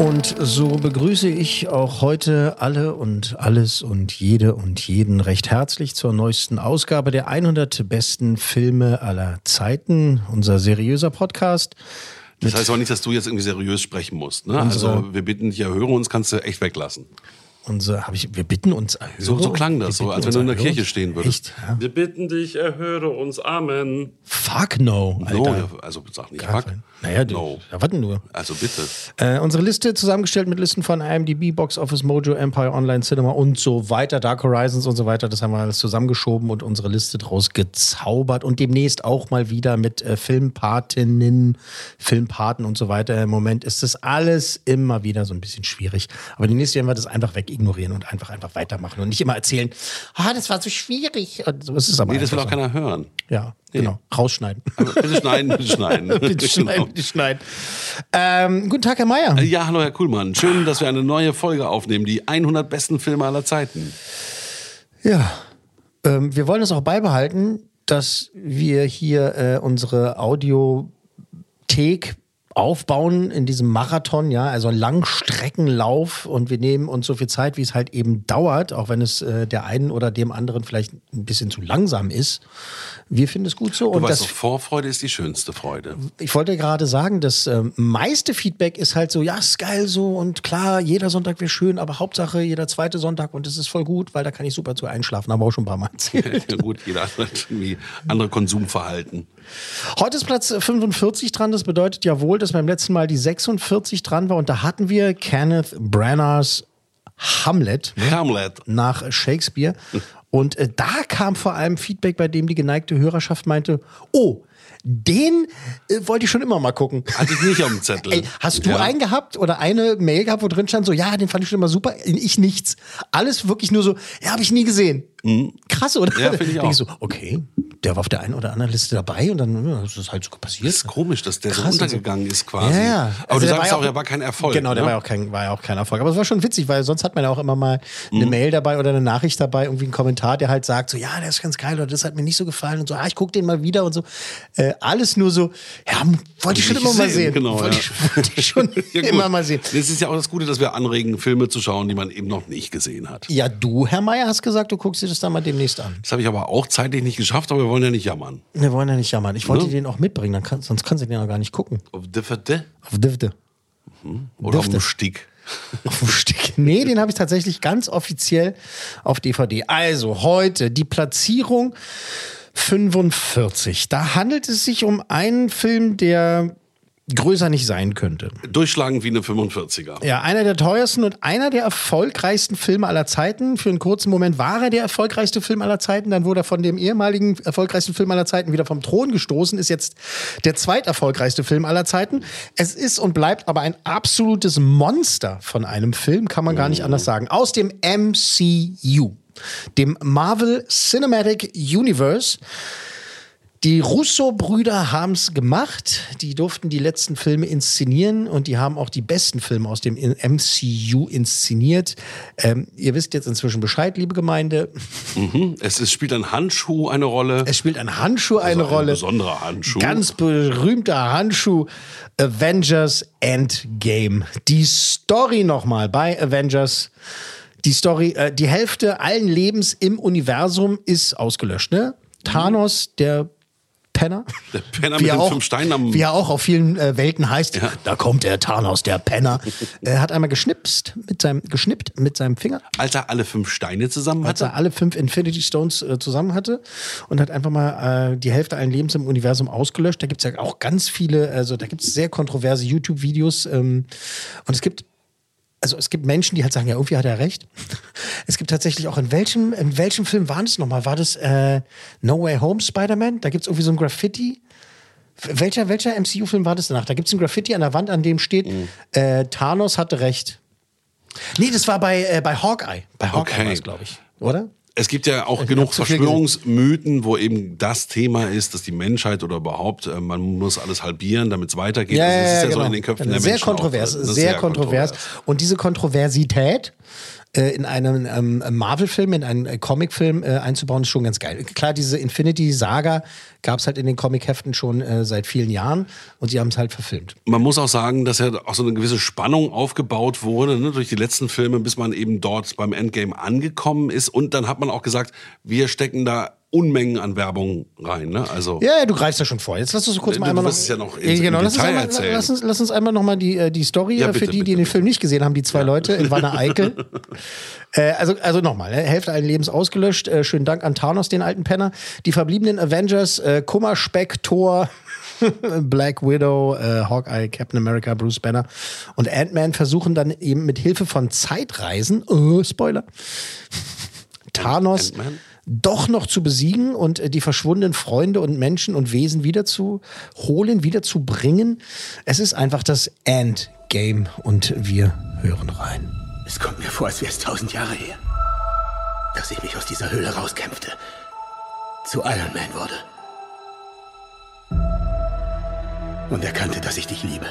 Und so begrüße ich auch heute alle und alles und jede und jeden recht herzlich zur neuesten Ausgabe der 100 besten Filme aller Zeiten, unser seriöser Podcast. Das heißt aber nicht, dass du jetzt irgendwie seriös sprechen musst. Ne? Also wir bitten dich, erhöre uns, kannst du echt weglassen. Unser, hab ich, wir bitten uns Erhörung. So, so klang das, so, als wenn du in der? Kirche stehen würdest. Echt? Ja. Wir bitten dich, erhöre uns, Amen. Fuck no, Alter. No, ja, also sag nicht Gar fuck. kein- Naja, du, no. ja, warte nur. Also bitte. Äh, unsere Liste zusammengestellt mit Listen von IMDb, Box Office Mojo, Empire Online Cinema und so weiter, Dark Horizons und so weiter. Das haben wir alles zusammengeschoben und unsere Liste draus gezaubert und demnächst auch mal wieder mit äh, Filmpatinnen, Filmpaten und so weiter. Im Moment ist das alles immer wieder so ein bisschen schwierig. Aber demnächst werden wir das einfach wegignorieren und einfach einfach weitermachen und nicht immer erzählen, ah, das war so schwierig. Und so ist es aber Nee, das will auch so. keiner hören. Ja, genau. Rausschneiden. Aber bitte schneiden, bitte schneiden. bitte schneiden, bitte schneiden. Ähm, guten Tag, Herr Meier. Ja, hallo Herr Kuhlmann. Schön, dass wir eine neue Folge aufnehmen. Die 100 besten Filme aller Zeiten. Ja, ähm, wir wollen es auch beibehalten, dass wir hier äh, unsere Audiothek aufbauen in diesem Marathon, ja, also Langstreckenlauf und wir nehmen uns so viel Zeit, wie es halt eben dauert, auch wenn es äh, der einen oder dem anderen vielleicht ein bisschen zu langsam ist. Wir finden es gut so Du und weißt das doch, Vorfreude ist die schönste Freude. ich wollte gerade sagen, das ähm, meiste Feedback ist halt so, ja, ist geil so und klar, jeder Sonntag wäre schön, aber Hauptsache jeder zweite Sonntag und es ist voll gut, weil da kann ich super zu einschlafen, haben wir auch schon ein paar Mal erzählt. Ja, gut, jeder hat irgendwie andere Konsumverhalten. Heute ist Platz 45 dran, das bedeutet ja wohl, dass beim letzten Mal die 46 dran war und da hatten wir Kenneth Branaghs Hamlet Hamlet. nach Shakespeare und äh, da kam vor allem Feedback, bei dem die geneigte Hörerschaft meinte, oh, den äh, wollte ich schon immer mal gucken. Hatte ich nicht auf dem Zettel. Ey, hast du Ja. einen gehabt oder eine Mail gehabt, wo drin stand so, ja, den fand ich schon immer super, ich nichts. Alles wirklich nur so, ja, habe ich nie gesehen. Krass, oder? Mhm. Ja, finde ich auch. so, okay, der war auf der einen oder anderen Liste dabei und dann ja, ist das halt so passiert. Das ist komisch, dass der Krass, so also- untergegangen ist quasi. Ja, ja. Aber Also du der sagst ja auch, er war kein Erfolg. Genau, der ne? war ja auch kein, war ja auch kein Erfolg. Aber es war schon witzig, weil sonst hat man ja auch immer mal eine Mhm. Mail dabei oder eine Nachricht dabei, irgendwie ein Kommentar, der halt sagt, so, ja, der ist ganz geil oder das hat mir nicht so gefallen und so, ah, ich gucke den mal wieder und so. Äh, alles nur so, ja, wollte ich schon immer mal sehen, sehen. genau, wollte, ja. ich, wollte ich schon immer mal sehen. Das ist ja auch das Gute, dass wir anregen, Filme zu schauen, die man eben noch nicht gesehen hat. Ja, du, Herr Meier, hast gesagt, du guckst dir das dann mal demnächst an. Das habe ich aber auch zeitlich nicht geschafft, aber wollen ja nicht jammern. Wir wollen ja nicht jammern. Ich wollte Ne? den auch mitbringen, dann kann, sonst kannst du den ja gar nicht gucken. Auf DVD Auf Difte. oder auf Dürfte. dem Stick. Auf dem Stick. Nee, den habe ich tatsächlich ganz offiziell auf DVD. Also heute die Platzierung 45. Da handelt es sich um einen Film, der größer nicht sein könnte. Durchschlagen wie eine 45er. Ja, einer der teuersten und einer der erfolgreichsten Filme aller Zeiten. Für einen kurzen Moment war er der erfolgreichste Film aller Zeiten. Dann wurde er von dem ehemaligen erfolgreichsten Film aller Zeiten wieder vom Thron gestoßen. Ist jetzt der zweiterfolgreichste Film aller Zeiten. Es ist und bleibt aber ein absolutes Monster von einem Film, kann man gar nicht anders sagen. Aus dem MCU, dem Marvel Cinematic Universe. Die Russo-Brüder haben es gemacht. Die durften die letzten Filme inszenieren und die haben auch die besten Filme aus dem MCU inszeniert. Ähm, ihr wisst jetzt inzwischen Bescheid, liebe Gemeinde. Es ist, spielt ein Handschuh eine Rolle. Es spielt ein Handschuh eine Also ein Rolle. besonderer Handschuh. Ganz berühmter Handschuh. Avengers Endgame. Die Story nochmal bei Avengers. Die Story, äh, die Hälfte allen Lebens im Universum ist ausgelöscht. Ne? Thanos, der Penner. Der Penner mit den auch, fünf Steinen am. Wie er auch auf vielen äh, Welten heißt. Ja. Da kommt der Thanos, der Penner. er hat einmal geschnipst mit seinem, geschnippt mit seinem Finger, als er alle fünf Steine zusammen als hatte. er alle fünf Infinity Stones äh, zusammen hatte und hat einfach mal äh, die Hälfte allen Lebens im Universum ausgelöscht. Da gibt es ja auch ganz viele, also da gibt es sehr kontroverse YouTube-Videos ähm, und es gibt also es gibt Menschen, die halt sagen, ja, irgendwie hat er recht. Es gibt tatsächlich auch, in welchem, in welchem Film war das nochmal? War das äh, No Way Home Spider-Man? Da gibt es irgendwie so ein Graffiti. Welcher, welcher MCU-Film war das danach? Da gibt es ein Graffiti an der Wand, an dem steht, Mhm. äh, Thanos hatte recht. Nee, das war bei, äh, bei Hawkeye. Bei Hawkeye Okay. war es, glaube ich. Oder? Es gibt ja auch Ich genug Verschwörungsmythen, wo eben das Thema ist, dass die Menschheit oder überhaupt, äh, man muss alles halbieren, damit es weitergeht. Ja, Also das ja, ist ja ja, so genau. in den Köpfen der sehr Menschen. kontrovers, auch, ne? Das ist sehr, kontrovers. Und diese Kontroversität äh, in einem ähm, Marvel-Film, in einen äh, Comic-Film äh, einzubauen, ist schon ganz geil. Klar, diese Infinity-Saga gab es halt in den Comic-Heften schon äh, seit vielen Jahren und sie haben es halt verfilmt. Man muss auch sagen, dass ja auch so eine gewisse Spannung aufgebaut wurde ne, durch die letzten Filme, bis man eben dort beim Endgame angekommen ist. Und dann hat man auch gesagt, wir stecken da Unmengen an Werbung rein. Ne? Also Ja, ja, du greifst ja schon vor. Jetzt lass uns kurz mal du einmal noch. ja Ja, im genau, lass uns, einmal, lass, uns, lass uns einmal nochmal die, äh, die Story Ja, äh, für bitte, die, die bitte, den bitte. Film nicht gesehen haben, die zwei Leute in Wanne Eickel. äh, also, also nochmal, ne? Hälfte allen Lebens ausgelöscht. Äh, schönen Dank an Thanos, den alten Penner. Die verbliebenen Avengers, äh, Kummer, Speck, Thor. Black Widow, äh, Hawkeye, Captain America, Bruce Banner und Ant-Man versuchen dann eben mit Hilfe von Zeitreisen, äh, Spoiler, Thanos Ant-Man? Doch noch zu besiegen und äh, die verschwundenen Freunde und Menschen und Wesen wieder zu holen, wieder zu bringen. Es ist einfach das Endgame und wir hören rein. Es kommt mir vor, als wäre es tausend Jahre her, dass ich mich aus dieser Höhle rauskämpfte, zu Iron Man wurde. Und erkannte, dass ich dich liebe.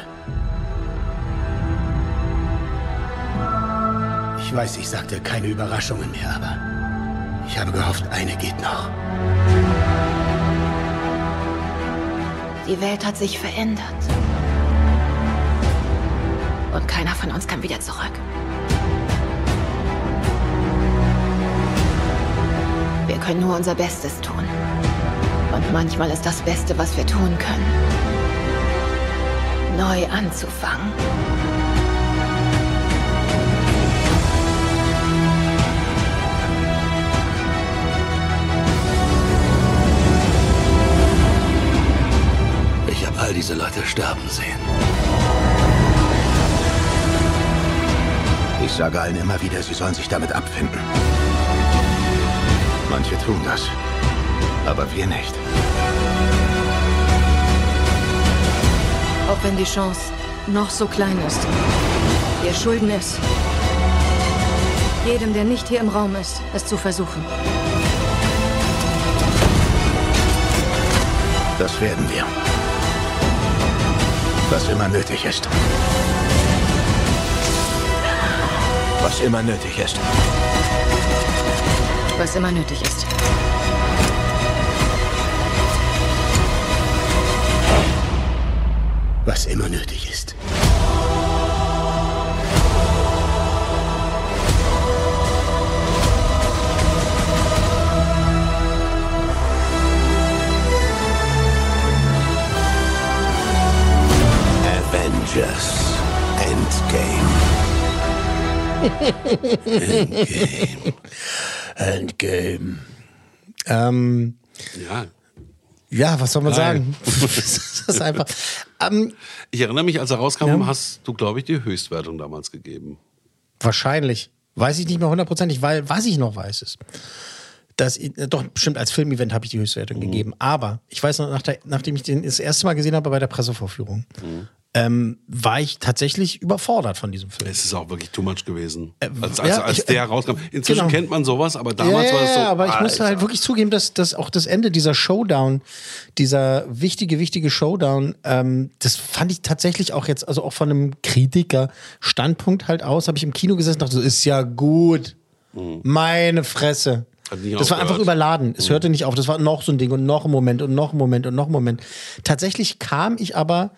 Ich weiß, ich sagte keine Überraschungen mehr, aber ich habe gehofft, eine geht noch. Die Welt hat sich verändert. Und keiner von uns kann wieder zurück. Wir können nur unser Bestes tun. Und manchmal ist das Beste, was wir tun können, neu anzufangen. All diese Leute sterben sehen. Ich sage allen immer wieder, sie sollen sich damit abfinden. Manche tun das, aber wir nicht. Auch wenn die Chance noch so klein ist. Wir schulden es. Jedem, der nicht hier im Raum ist, es zu versuchen. Das werden wir. Was immer nötig ist. Was immer nötig ist. Was immer nötig ist. Was immer nötig ist. Endgame. Endgame. Ähm, ja. ja, was soll man Geil. sagen? das ist einfach. Ähm, Ich erinnere mich, als er rauskam, Ja. hast du, glaube ich, die Höchstwertung damals gegeben. Wahrscheinlich. Weiß ich nicht mehr hundertprozentig, weil was ich noch weiß ist, dass doch bestimmt als Filmevent habe ich die Höchstwertung gegeben. Aber ich weiß noch, nach der, nachdem ich den das erste Mal gesehen habe bei der Pressevorführung, ähm, war ich tatsächlich überfordert von diesem Film. Es ist auch wirklich too much gewesen. Als, als, ja, als ich- der rauskam. Inzwischen genau. kennt man sowas, aber damals ja, war es so. ja, aber ich muss Alter. halt wirklich zugeben, dass, dass auch das Ende dieser Showdown, dieser wichtige, wichtige Showdown, ähm, das fand ich tatsächlich auch jetzt, also auch von einem Kritiker-Standpunkt halt aus, habe ich im Kino gesessen und dachte so, ist ja gut. Meine Fresse. Mhm. Hat nicht Das war einfach. Mhm. überladen. Es hörte nicht auf. Das war noch so ein Ding und noch ein Moment und noch ein Moment und noch ein Moment. Tatsächlich kam ich aber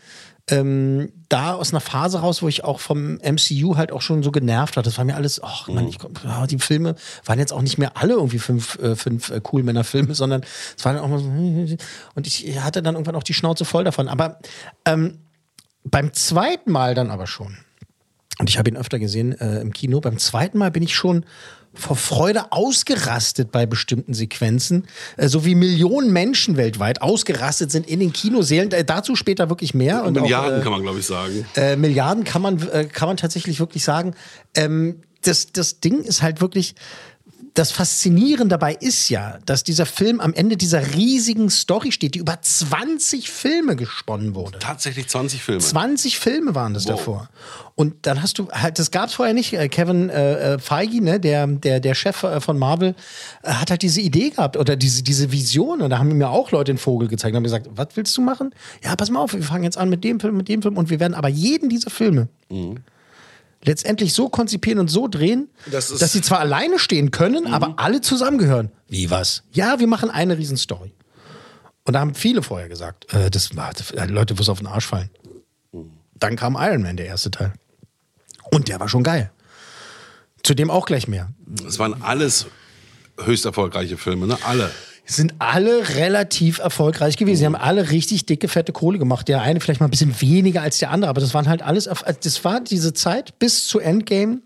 ähm, da aus einer Phase raus, wo ich auch vom MCU halt auch schon so genervt war. Das war mir alles, ach man, ich, ja, die Filme waren jetzt auch nicht mehr alle irgendwie fünf, äh, fünf äh, cool Männer-Filme, sondern es waren auch mal so, und ich hatte dann irgendwann auch die Schnauze voll davon. Aber ähm, beim zweiten Mal dann aber schon. Und ich habe ihn öfter gesehen äh, im Kino. Beim zweiten Mal bin ich schon vor Freude ausgerastet bei bestimmten Sequenzen, äh, so wie Millionen Menschen weltweit ausgerastet sind in den Kinosälen. Äh, dazu später wirklich mehr. Und Milliarden auch, äh, kann man, glaube ich, sagen. äh, Milliarden kann man, äh, kann man tatsächlich wirklich sagen. Ähm, das, das Ding ist halt wirklich. Das Faszinierende dabei ist ja, dass dieser Film am Ende dieser riesigen Story steht, die über 20 Filme gesponnen wurde. Tatsächlich 20 Filme. 20 Filme waren das Wow. davor. Und dann hast du halt, das gab es vorher nicht. Äh, Kevin äh, äh, Feige, ne, der, der, der Chef äh, von Marvel, hat halt diese Idee gehabt oder diese, diese Vision. Und da haben mir auch Leute den Vogel gezeigt und haben gesagt, was willst du machen? Ja, pass mal auf, wir fangen jetzt an mit dem Film, mit dem Film und wir werden aber jeden dieser Filme letztendlich so konzipieren und so drehen, Das dass sie zwar alleine stehen können, aber alle zusammengehören. Wie was? Ja, wir machen eine Riesenstory. Und da haben viele vorher gesagt, äh, das war, äh, Leute, wo es auf den Arsch fallen. Dann kam Iron Man, der erste Teil. Und der war schon geil. Zudem auch gleich mehr. Es waren alles höchst erfolgreiche Filme, ne? Alle. Sind alle relativ erfolgreich gewesen. Sie haben alle richtig dicke, fette Kohle gemacht. Der eine vielleicht mal ein bisschen weniger als der andere, aber das waren halt alles. Das war diese Zeit bis zu Endgame.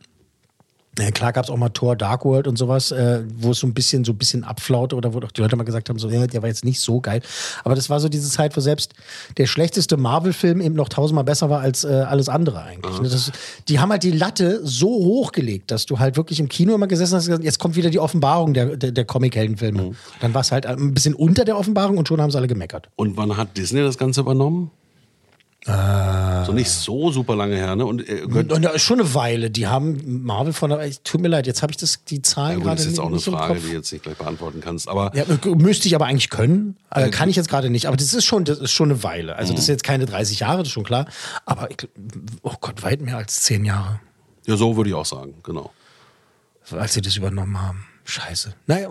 Ja, klar gab es auch mal Thor Dark World und sowas, äh, wo es so ein bisschen so ein bisschen abflaute oder wo doch die Leute mal gesagt haben, so, ja, der war jetzt nicht so geil. Aber das war so diese Zeit, wo selbst der schlechteste Marvel-Film eben noch tausendmal besser war als äh, alles andere eigentlich. Ne, Das, die haben halt die Latte so hochgelegt, dass du halt wirklich im Kino immer gesessen hast und gesagt, jetzt kommt wieder die Offenbarung der, der, der Comic-Heldenfilme. Dann war es halt ein bisschen unter der Offenbarung und schon haben sie alle gemeckert. Und wann hat Disney das Ganze übernommen? Äh. so nicht so super lange her, ne? Und, äh, Und schon eine Weile. Die haben Marvel von der. ich- Tut mir leid, jetzt habe ich das, die ja, Zahlen gut, gerade das ist jetzt auch eine Frage, die du jetzt nicht gleich beantworten kannst. Aber Ja, äh, müsste ich aber eigentlich können. Äh, kann ich jetzt gerade nicht. Aber das ist schon, das ist schon eine Weile. Also das ist jetzt keine 30 Jahre, das ist schon klar. Aber ich, oh Gott, weit mehr als 10 Jahre, ja, so würde ich auch sagen, genau. als sie das übernommen haben. Scheiße. Naja,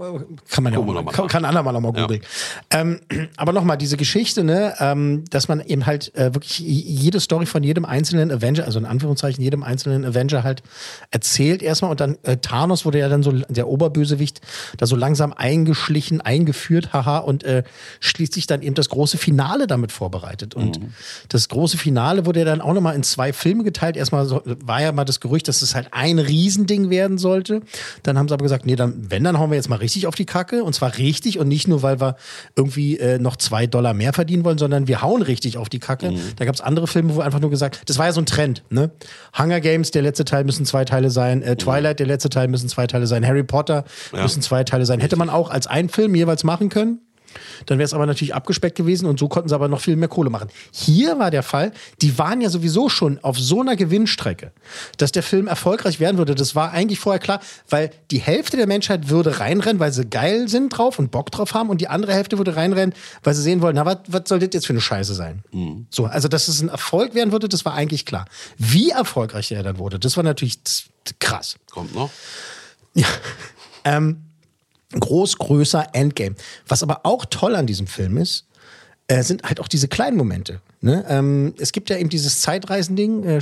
kann man ja auch Gucken mal, kann, kann andermal noch mal Ja. googeln. Ähm, aber nochmal, diese Geschichte, ne, ähm, dass man eben halt äh, wirklich jede Story von jedem einzelnen Avenger, also in Anführungszeichen jedem einzelnen Avenger halt erzählt erstmal und dann äh, Thanos wurde ja dann so der Oberbösewicht da so langsam eingeschlichen, eingeführt, haha, und äh, schließlich dann eben das große Finale damit vorbereitet. Und das große Finale wurde ja dann auch nochmal in zwei Filme geteilt. Erstmal so, war ja mal das Gerücht, dass es halt ein Riesending werden sollte. Dann haben sie aber gesagt, nee, dann, wenn, dann hauen wir jetzt mal richtig auf die Kacke. Und zwar richtig und nicht nur, weil wir irgendwie äh, noch zwei Dollar mehr verdienen wollen, sondern wir hauen richtig auf die Kacke. Da gab es andere Filme, wo einfach nur gesagt, das war ja so ein Trend, ne? Hunger Games, der letzte Teil müssen zwei Teile sein, äh, Twilight, der letzte Teil müssen zwei Teile sein, Harry Potter müssen zwei Teile sein. Hätte man auch als einen Film jeweils machen können. Dann wäre es aber natürlich abgespeckt gewesen und so konnten sie aber noch viel mehr Kohle machen. Hier war der Fall, die waren ja sowieso schon auf so einer Gewinnstrecke, dass der Film erfolgreich werden würde. Das war eigentlich vorher klar, weil die Hälfte der Menschheit würde reinrennen, weil sie geil sind drauf und Bock drauf haben und die andere Hälfte würde reinrennen, weil sie sehen wollen, na, was soll das jetzt für eine Scheiße sein? So, also dass es ein Erfolg werden würde, das war eigentlich klar. Wie erfolgreich er dann wurde, das war natürlich krass. Kommt noch. Ähm, groß, größer, Endgame. Was aber auch toll an diesem Film ist, äh, sind halt auch diese kleinen Momente. Ne? Ähm, es gibt ja eben dieses Zeitreisending, äh,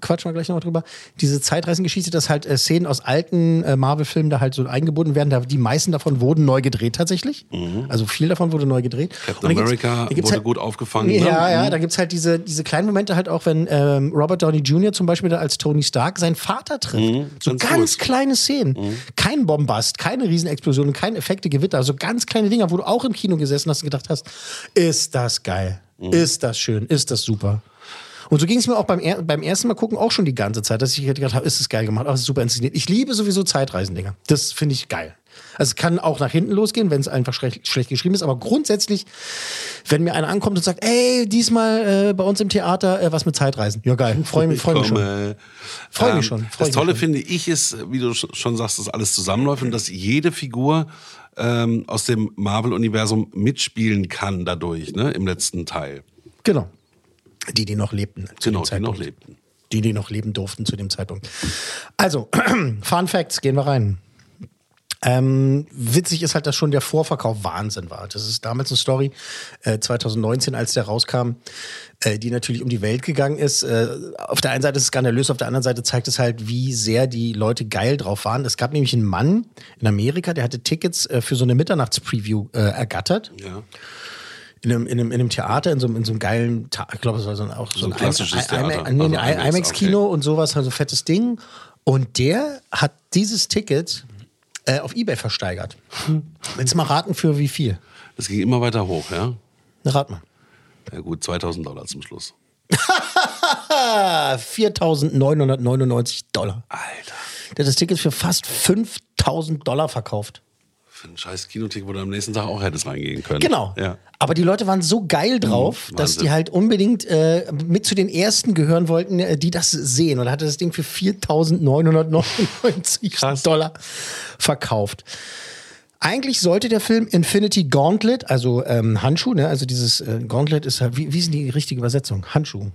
quatschen wir gleich noch drüber, diese Zeitreisengeschichte, dass halt äh, Szenen aus alten äh, Marvel-Filmen da halt so eingebunden werden. Da, die meisten davon wurden neu gedreht tatsächlich. Also viel davon wurde neu gedreht. Mhm. Captain gibt's- America da gibt's wurde halt- gut aufgefangen. ne? ja, ja, Mhm. da gibt's halt diese, diese kleinen Momente halt auch, wenn ähm, Robert Downey Jr. zum Beispiel da als Tony Stark seinen Vater trifft. so Mhm, ganz ganz, gut. kleine Szenen. Kein Bombast, keine Riesenexplosionen, keine Effekte, Gewitter. So ganz kleine Dinger, wo du auch im Kino gesessen hast und gedacht hast, ist das geil, Mhm. ist das schön, ist das super. Und so ging es mir auch beim, er beim ersten Mal gucken auch schon die ganze Zeit, dass ich gedacht habe, ist das geil gemacht, auch super inszeniert. Ich liebe sowieso Zeitreisendinger. Das finde ich geil. Also es kann auch nach hinten losgehen, wenn es einfach schlecht, schlecht geschrieben ist, aber grundsätzlich, wenn mir einer ankommt und sagt, ey, diesmal äh, bei uns im Theater äh, was mit Zeitreisen. Ja geil, freue mich, freu mich schon. komme. Freu mich schon, freu Ähm, das mich Tolle schon. finde ich ist, wie du sch- schon sagst, dass alles zusammenläuft und dass jede Figur ähm, aus dem Marvel-Universum mitspielen kann dadurch, ne, im letzten Teil. Genau. Die, die noch lebten. zu Genau, dem die noch lebten. Die, die noch leben durften zu dem Zeitpunkt. Also, Fun Facts, gehen wir rein. Ähm, witzig ist halt, dass schon der Vorverkauf Wahnsinn war. Das ist damals eine Story, äh, 2019, als der rauskam, äh, die natürlich um die Welt gegangen ist. Äh, auf der einen Seite ist es skandalös, auf der anderen Seite zeigt es halt, wie sehr die Leute geil drauf waren. Es gab nämlich einen Mann in Amerika, der hatte Tickets äh, für so eine Mitternachtspreview äh, ergattert. Ja. In einem, in, einem, in einem Theater, in so, einem- in so einem geilen, Ta ich glaube, es war so ein, auch so, So ein ein klassisches I- Theater. Nee, Also IMAX-Kino und sowas, also fettes Ding. Und der hat dieses Ticket äh, auf Ebay versteigert. Willst du mal raten, für wie viel? Das ging immer weiter hoch, ja? Rat mal. Ja gut, 2000 Dollar zum Schluss. Ah, 4.999 Dollar. Alter. Der hat das Ticket für fast 5.000 Dollar verkauft. Für ein scheiß Kinotick, wo du am nächsten Tag auch hättest reingehen können. Genau. Ja. Aber die Leute waren so geil drauf, Mhm, dass die halt unbedingt äh, mit zu den ersten gehören wollten, äh, die das sehen. Und hatte das Ding für 4.999 Dollar verkauft. Eigentlich sollte der Film Infinity Gauntlet, also ähm, Handschuh, ne? also dieses äh, Gauntlet ist halt, wie, wie ist denn die richtige Übersetzung? Handschuh.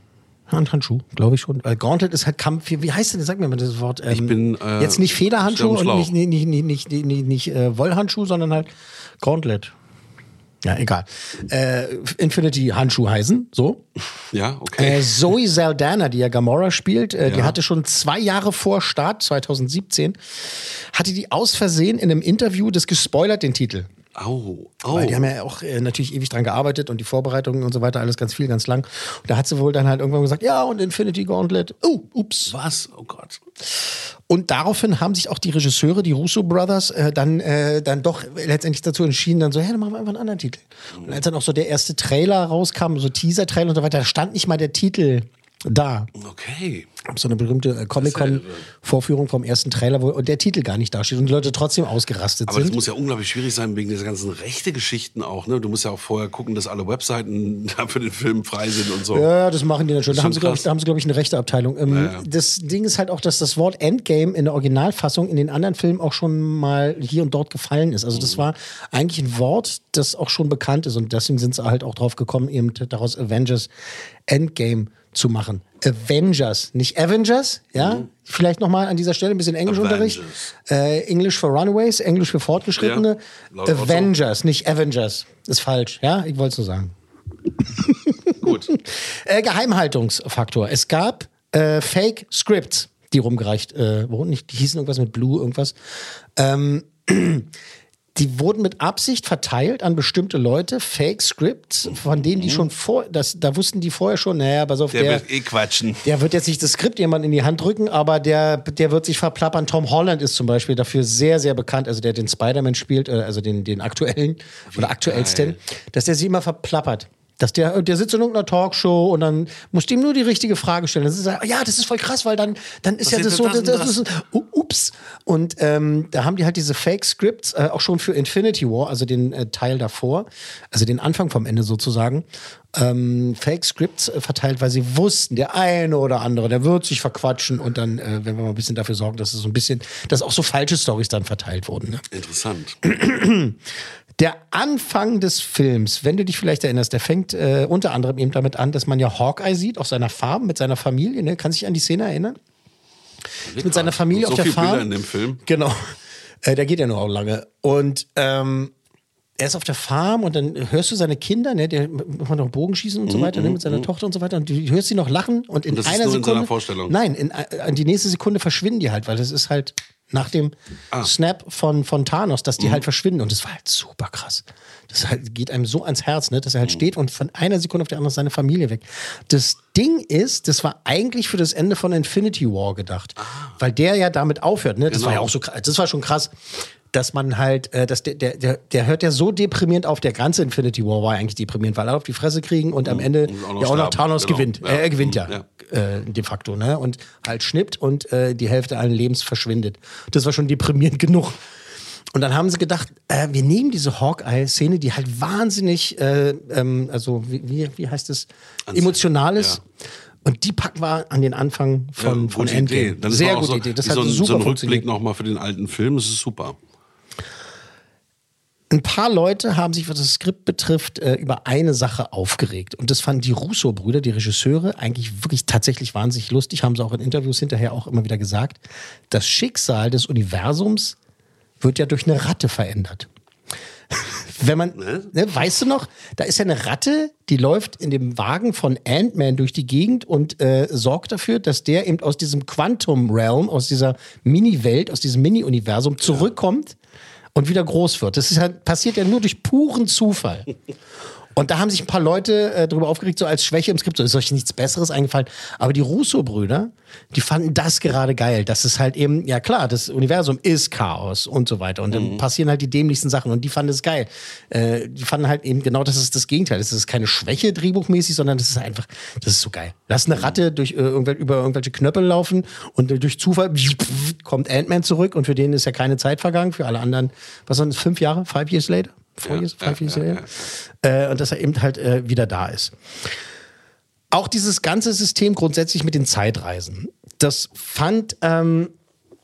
Hand, Handschuh, glaube ich schon. Weil Gauntlet ist halt Kampf. Wie, heißt denn, sag mir mal das Wort. Ähm, Ich bin, äh, jetzt nicht Federhandschuh und nicht, nicht, nicht, nicht, nicht, nicht, nicht, nicht äh, Wollhandschuh, sondern halt Gauntlet. Ja, egal. Äh, Infinity Handschuh heißen, so. Ja, okay. Äh, Zoe Saldana, die ja Gamora spielt, äh, die Ja. hatte schon zwei Jahre vor Start, 2017, hatte die aus Versehen in einem Interview das gespoilert, den Titel. Au, au. Weil die haben ja auch äh, natürlich ewig dran gearbeitet und die Vorbereitungen und so weiter, alles ganz viel, ganz lang. Und da hat sie wohl dann halt irgendwann gesagt, ja, und Infinity Gauntlet. Oh, ups. Was? Oh Gott. Und daraufhin haben sich auch die Regisseure, die Russo Brothers, äh, dann, äh, dann doch letztendlich dazu entschieden, dann so, hey, dann machen wir einfach einen anderen Titel. Und als dann auch so der erste Trailer rauskam, so Teaser-Trailer und so weiter, da stand nicht mal der Titel da. Okay. So eine berühmte äh, Comic-Con-Vorführung vom ersten Trailer, wo der Titel gar nicht dasteht und die Leute trotzdem ausgerastet Aber das sind. muss ja unglaublich schwierig sein wegen dieser ganzen rechte Geschichten auch. Ne? Du musst ja auch vorher gucken, dass alle Webseiten da für den Film frei sind und so. Ja, das machen die dann schon. Da haben sie, glaube ich, da haben sie, glaube ich, eine rechte Abteilung. Ähm, Ja, ja. Das Ding ist halt auch, dass das Wort Endgame in der Originalfassung in den anderen Filmen auch schon mal hier und dort gefallen ist. Also Mhm. das war eigentlich ein Wort, das auch schon bekannt ist und deswegen sind sie halt auch drauf gekommen, eben daraus Avengers Endgame zu machen. Avengers, nicht Avengers, ja? Vielleicht nochmal an dieser Stelle ein bisschen Englischunterricht. Mhm. Avengers. Äh, Englisch für Runaways, Englisch für Fortgeschrittene. Ja, laut Otto. Avengers, nicht Avengers. Ist falsch, ja? Ich wollte es nur sagen. Gut. Äh, Geheimhaltungsfaktor. Es gab äh, Fake Scripts, die rumgereicht äh, wurden. Nicht- Die hießen irgendwas mit Blue, irgendwas. Ähm, die wurden mit Absicht verteilt an bestimmte Leute. Fake Scripts, von denen die schon vor, das, da wussten die vorher schon, naja, pass auf, Der, der, wird eh quatschen. der wird jetzt nicht das Skript jemand in die Hand drücken, aber der, der wird sich verplappern. Tom Holland ist zum Beispiel dafür sehr, sehr bekannt, also der den Spider-Man spielt, äh, also den, den aktuellen oder aktuellsten, dass der sich immer verplappert. Dass der, der sitzt in irgendeiner Talkshow und dann musst du ihm nur die richtige Frage stellen. Das ist, ja, das ist voll krass, weil dann, dann ist ja Passiert das so, das das, ist, ups. Und ähm, da haben die halt diese Fake-Scripts äh, auch schon für Infinity War, also den äh, Teil davor, also den Anfang vom Ende sozusagen, ähm, Fake-Scripts äh, verteilt, weil sie wussten, der eine oder andere, der wird sich verquatschen und dann, äh, wenn wir mal ein bisschen dafür sorgen, dass es so ein bisschen, dass auch so falsche Stories dann verteilt wurden. Ne? Interessant. Der Anfang des Films, wenn du dich vielleicht erinnerst, der fängt äh, unter anderem eben damit an, dass man ja Hawkeye sieht auf seiner Farm mit seiner Familie. Ne? Kannst du dich an die Szene erinnern? Mit seiner Familie so auf der Farm. Bilder in dem Film. Genau. Äh, der geht ja nur auch lange. Und ähm, er ist auf der Farm und dann hörst du seine Kinder, ne, der macht noch Bogenschießen und so weiter, ne, mit seiner Tochter und so weiter. Und du hörst sie noch lachen und in Und das ist einer nur in Sekunde. seiner Vorstellung? Nein, in, äh, die nächste Sekunde verschwinden die halt, weil das ist halt nach dem Ah. Snap von, von Thanos, dass die Mhm. halt verschwinden. Und das war halt super krass. Das halt, geht einem so ans Herz, ne, dass Mhm. er halt steht und von einer Sekunde auf die andere ist seine Familie weg. Das Ding ist, das war eigentlich für das Ende von Infinity War gedacht. Weil der ja damit aufhört. Ne? Das Ah. Genau. war ja auch so krass. Das war schon krass dass man halt, äh, dass der, der, der, hört ja so deprimierend auf, der ganze Infinity War war eigentlich deprimierend, weil alle auf die Fresse kriegen und am Ende Und auch noch ja auch noch. Thanos Genau. gewinnt. Ja. Äh, er gewinnt Mhm. ja, Äh, de facto, ne? Und halt schnippt und äh, die Hälfte allen Lebens verschwindet. Das war schon deprimierend genug. Und dann haben sie gedacht, äh, wir nehmen diese Hawkeye-Szene, die halt wahnsinnig, äh, ähm, also wie, wie, wie heißt es, emotional ist. Und die packen wir an den Anfang von, ja, von gute Endgame. Idee. Dann Sehr gute so, Idee. Das hat so ein, super so ein. Rückblick nochmal für den alten Film. Das ist super. Ein paar Leute haben sich, was das Skript betrifft, äh, über eine Sache aufgeregt. Und das fanden die Russo-Brüder, die Regisseure, eigentlich wirklich tatsächlich wahnsinnig lustig, haben sie auch in Interviews hinterher auch immer wieder gesagt. Das Schicksal des Universums wird ja durch eine Ratte verändert. Wenn man, ne, weißt du noch, da ist ja eine Ratte, die läuft in dem Wagen von Ant-Man durch die Gegend und äh, sorgt dafür, dass der eben aus diesem Quantum Realm, aus dieser Mini-Welt, aus diesem Mini-Universum zurückkommt und wieder groß wird. Das ist halt, passiert ja nur durch puren Zufall. Und da haben sich ein paar Leute äh, darüber aufgeregt, so als Schwäche im Skript, so ist euch nichts Besseres eingefallen. Aber die Russo-Brüder, die fanden das gerade geil. Das ist halt eben, ja klar, das Universum ist Chaos und so weiter. Und dann passieren halt die dämlichsten Sachen und die fanden es geil. Äh, die fanden halt eben genau, das ist das Gegenteil. Das ist keine Schwäche drehbuchmäßig, sondern das ist einfach, das ist so geil. Lass eine Ratte durch, äh, irgendwel über irgendwelche Knöpfe laufen und durch Zufall kommt Ant-Man zurück und für den ist ja keine Zeit vergangen. Für alle anderen, was sind das, fünf Jahre? Five years later? Later? Äh, und dass er eben halt äh, wieder da ist. Auch dieses ganze System grundsätzlich mit den Zeitreisen, das fand ähm,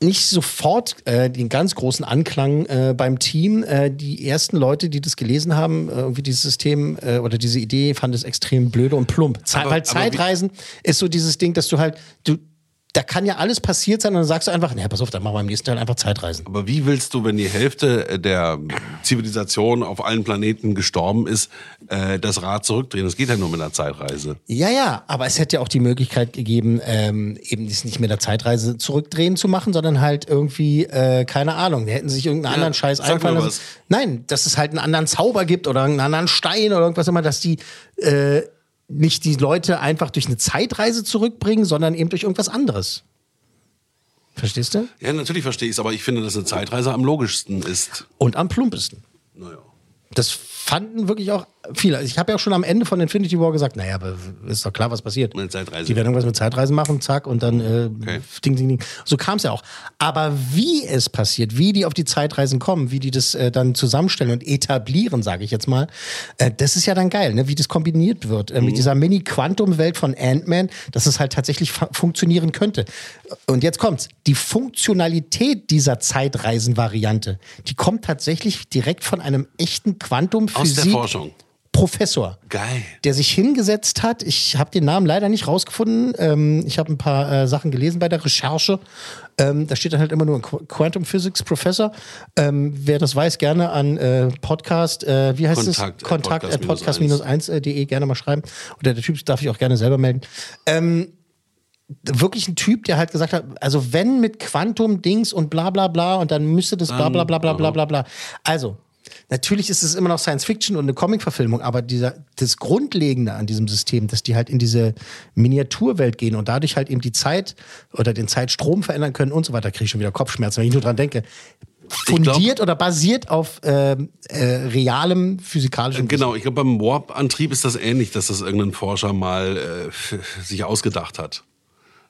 nicht sofort äh, den ganz großen Anklang äh, beim Team. Äh, die ersten Leute, die das gelesen haben, äh, irgendwie dieses System äh, oder diese Idee, fanden es extrem blöde und plump. Ze Aber- weil Zeitreisen ist so dieses Ding, dass du halt, du, da kann ja alles passiert sein und dann sagst du einfach, naja, pass auf, dann machen wir im nächsten Teil einfach Zeitreisen. Aber wie willst du, wenn die Hälfte der Zivilisation auf allen Planeten gestorben ist, äh, das Rad zurückdrehen? Das geht ja nur mit einer Zeitreise. Ja, ja, aber es hätte ja auch die Möglichkeit gegeben, ähm, eben das nicht mit der Zeitreise zurückdrehen zu machen, sondern halt irgendwie, äh, keine Ahnung, die hätten sich irgendeinen Ja, anderen Scheiß einfallen lassen. Nein, dass es halt einen anderen Zauber gibt oder einen anderen Stein oder irgendwas immer, dass die äh, nicht die Leute einfach durch eine Zeitreise zurückbringen, sondern eben durch irgendwas anderes. Verstehst du? Ja, natürlich verstehe ich es, aber ich finde, dass eine Zeitreise am logischsten ist. Und am plumpesten. Naja. Das fanden wirklich auch viele. Ich habe ja auch schon am Ende von Infinity War gesagt, naja, aber ist doch klar, was passiert. Eine Zeitreise. Die werden irgendwas mit Zeitreisen machen, zack, und dann äh, Okay. ding, ding, ding. So kam es ja auch. Aber wie es passiert, wie die auf die Zeitreisen kommen, wie die das äh, dann zusammenstellen und etablieren, sage ich jetzt mal, äh, das ist ja dann geil, ne? wie das kombiniert wird äh, Mhm. mit dieser Mini-Quantum-Welt von Ant-Man, dass es halt tatsächlich fu- funktionieren könnte. Und jetzt kommt's. Die Funktionalität dieser Zeitreisen-Variante, die kommt tatsächlich direkt von einem echten Quantum-Physik. Der Forschung. Professor Geil. der sich hingesetzt hat. Ich habe den Namen leider nicht rausgefunden. Ähm, ich habe ein paar äh, Sachen gelesen bei der Recherche. Ähm, da steht dann halt immer nur Qu- Quantum Physics Professor. Ähm, wer das weiß, gerne an äh, Podcast, äh, wie heißt Kontakt, es? äh, Kontakt at Podcast podcast-1.de gerne mal schreiben. Oder der Typ darf ich auch gerne selber melden. Ähm, wirklich ein Typ, der halt gesagt hat, also wenn mit Quantum-Dings und bla bla bla und dann müsste das bla bla bla bla bla bla bla. Also, natürlich ist es immer noch Science Fiction und eine Comic-Verfilmung, aber dieser, das Grundlegende an diesem System, dass die halt in diese Miniaturwelt gehen und dadurch halt eben die Zeit oder den Zeitstrom verändern können und so weiter, kriege ich schon wieder Kopfschmerzen, wenn ich nur dran denke. Fundiert oder basiert auf ähm, äh, realem physikalischen Genau, ich glaube, beim Warp-Antrieb ist das ähnlich, dass das irgendein Forscher mal äh, sich ausgedacht hat.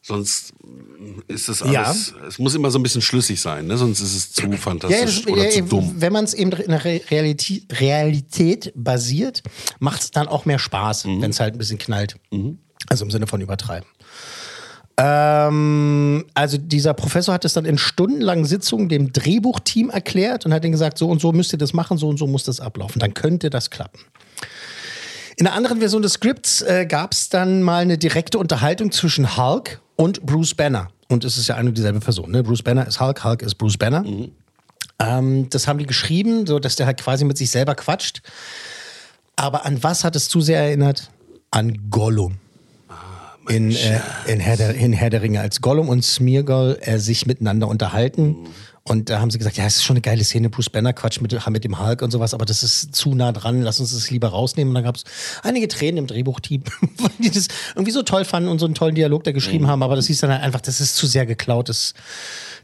Sonst mm, ist das Ja. alles, es muss immer so ein bisschen schlüssig sein, ne? sonst ist es zu Ja, fantastisch das, oder ja, zu dumm. wenn man es eben in der Re- Realität, Realität basiert, macht es dann auch mehr Spaß, Mhm. wenn es halt ein bisschen knallt. Also im Sinne von übertreiben. Ähm, also dieser Professor hat es dann in stundenlangen Sitzungen dem Drehbuchteam erklärt und hat ihnen gesagt, so und so müsst ihr das machen, so und so muss das ablaufen. Dann könnte das klappen. In einer anderen Version des Skripts äh, gab es dann mal eine direkte Unterhaltung zwischen Hulk und Bruce Banner. Und es ist ja eine und dieselbe Person. Ne? Bruce Banner ist Hulk, Hulk ist Bruce Banner. Ähm, das haben die geschrieben, so dass der halt quasi mit sich selber quatscht. Aber an was hat es zu sehr erinnert? An Gollum. In, äh, in, Herr der, in Herr der Ringe, als Gollum und Smeargol äh, sich miteinander unterhalten. Und da haben sie gesagt, ja, es ist schon eine geile Szene, Bruce Banner quatscht mit, mit dem Hulk und sowas, aber das ist zu nah dran, lass uns das lieber rausnehmen. Und dann gab es einige Tränen im Drehbuchteam, weil die das irgendwie so toll fanden und so einen tollen Dialog da geschrieben haben, aber das hieß dann halt einfach, das ist zu sehr geklaut. Das,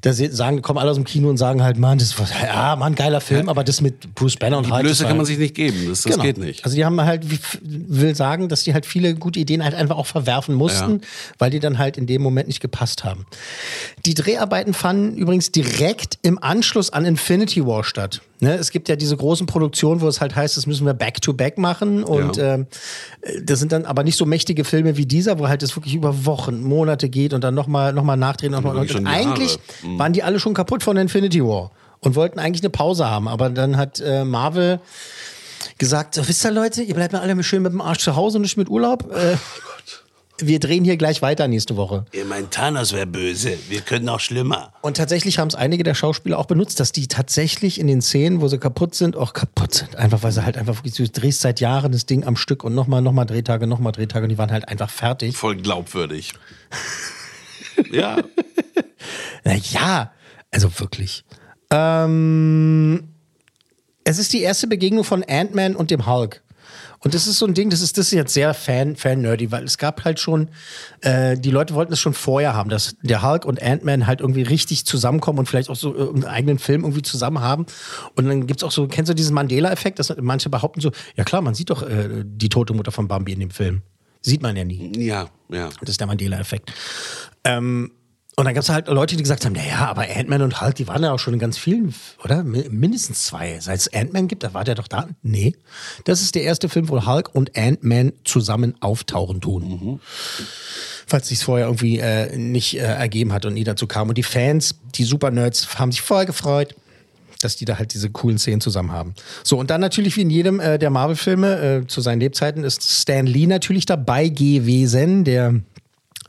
da sagen, kommen alle aus dem Kino und sagen halt, Mann, das war, ja, Mann, geiler Film, aber das mit Bruce Banner und Die Hulk. Blöße kann man halt- sich nicht geben, das, das Genau. geht nicht. Also die haben halt, wie- will sagen, dass die halt viele gute Ideen halt einfach auch verwerfen mussten, Ja. weil die dann halt in dem Moment nicht gepasst haben. Die Dreharbeiten fanden übrigens direkt im Anschluss an Infinity War statt. Ne, es gibt ja diese großen Produktionen, wo es halt heißt, das müssen wir back-to-back machen. Und Ja. ähm, das sind dann aber nicht so mächtige Filme wie dieser, wo halt das wirklich über Wochen, Monate geht und dann nochmal noch mal nachdrehen. Noch mal, und eigentlich Mhm. waren die alle schon kaputt von Infinity War und wollten eigentlich eine Pause haben. Aber dann hat äh, Marvel gesagt, so, wisst ihr Leute, ihr bleibt mal alle schön mit dem Arsch zu Hause und nicht mit Urlaub. Äh, wir drehen hier gleich weiter nächste Woche. Ihr meint, Thanos wäre böse. Wir können auch schlimmer. Und tatsächlich haben es einige der Schauspieler auch benutzt, dass die tatsächlich in den Szenen, wo sie kaputt sind, auch kaputt sind. Einfach weil sie halt einfach du drehst seit Jahren das Ding am Stück und nochmal, nochmal Drehtage, nochmal Drehtage und die waren halt einfach fertig. Voll glaubwürdig. ja. Naja, also wirklich. Ähm, es ist die erste Begegnung von Ant-Man und dem Hulk. Und das ist so ein Ding, das ist, das ist jetzt sehr fan, fan-nerdy, weil es gab halt schon, äh, die Leute wollten es schon vorher haben, dass der Hulk und Ant-Man halt irgendwie richtig zusammenkommen und vielleicht auch so äh, einen eigenen Film irgendwie zusammen haben. Und dann gibt's auch so, kennst du diesen Mandela-Effekt, dass manche behaupten so, ja klar, man sieht doch äh, die tote Mutter von Bambi in dem Film. Sieht man ja nie. Ja, ja. Das ist der Mandela-Effekt. Ähm, und dann gab es halt Leute, die gesagt haben, naja, aber Ant-Man und Hulk, die waren ja auch schon in ganz vielen, oder? Mi- Mindestens zwei. Seit es Ant-Man gibt, da war der doch da. Nee. Das ist der erste Film, wo Hulk und Ant-Man zusammen auftauchen tun. Falls sich vorher irgendwie äh, nicht äh, ergeben hat und nie dazu kam. Und die Fans, die Super-Nerds, haben sich voll gefreut dass die da halt diese coolen Szenen zusammen haben. So, und dann natürlich wie in jedem äh, der Marvel-Filme äh, zu seinen Lebzeiten ist Stan Lee natürlich dabei gewesen, der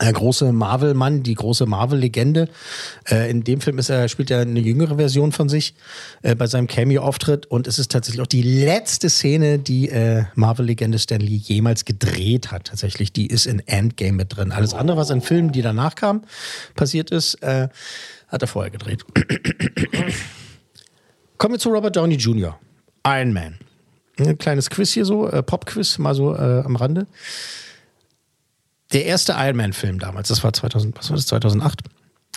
äh, große Marvel-Mann, die große Marvel-Legende. Äh, in dem Film ist er, spielt er eine jüngere Version von sich äh, bei seinem Cameo-Auftritt und es ist tatsächlich auch die letzte Szene, die äh, Marvel-Legende Stan Lee jemals gedreht hat. Tatsächlich, die ist in Endgame mit drin. Alles andere, was in Filmen, die danach kamen, passiert ist, äh, hat er vorher gedreht. Kommen wir zu Robert Downey Jr. Iron Man. Ein kleines Quiz hier so, äh, Pop-Quiz, mal so äh, am Rande. Der erste Iron Man-Film damals, das war 2000, was war das, 2008.